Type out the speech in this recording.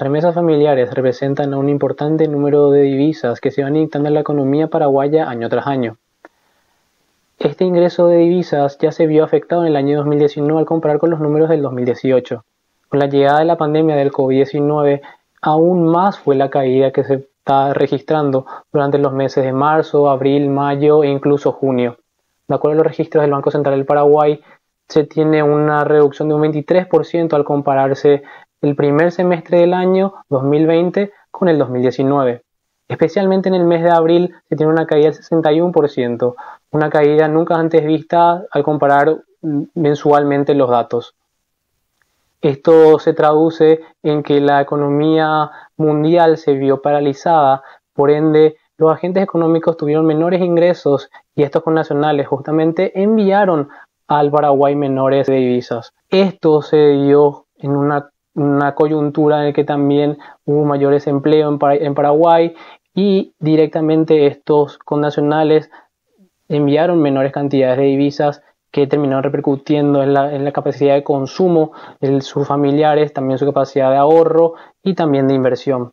Las remesas familiares representan un importante número de divisas que se van inyectando en la economía paraguaya año tras año. Este ingreso de divisas ya se vio afectado en el año 2019 al comparar con los números del 2018. Con la llegada de la pandemia del COVID-19, aún más fue la caída que se está registrando durante los meses de marzo, abril, mayo e incluso junio. De acuerdo a los registros del Banco Central del Paraguay, se tiene una reducción de un 23% al compararse el primer semestre del año 2020 con el 2019. Especialmente en el mes de abril se tiene una caída del 61%, una caída nunca antes vista al comparar mensualmente los datos. Esto se traduce en que la economía mundial se vio paralizada, por ende los agentes económicos tuvieron menores ingresos y estos connacionales justamente enviaron al Paraguay menores de divisas. Esto se dio en una, coyuntura en la que también hubo mayor desempleo en, en Paraguay y directamente estos connacionales enviaron menores cantidades de divisas que terminaron repercutiendo en la, capacidad de consumo de sus familiares, también su capacidad de ahorro y también de inversión.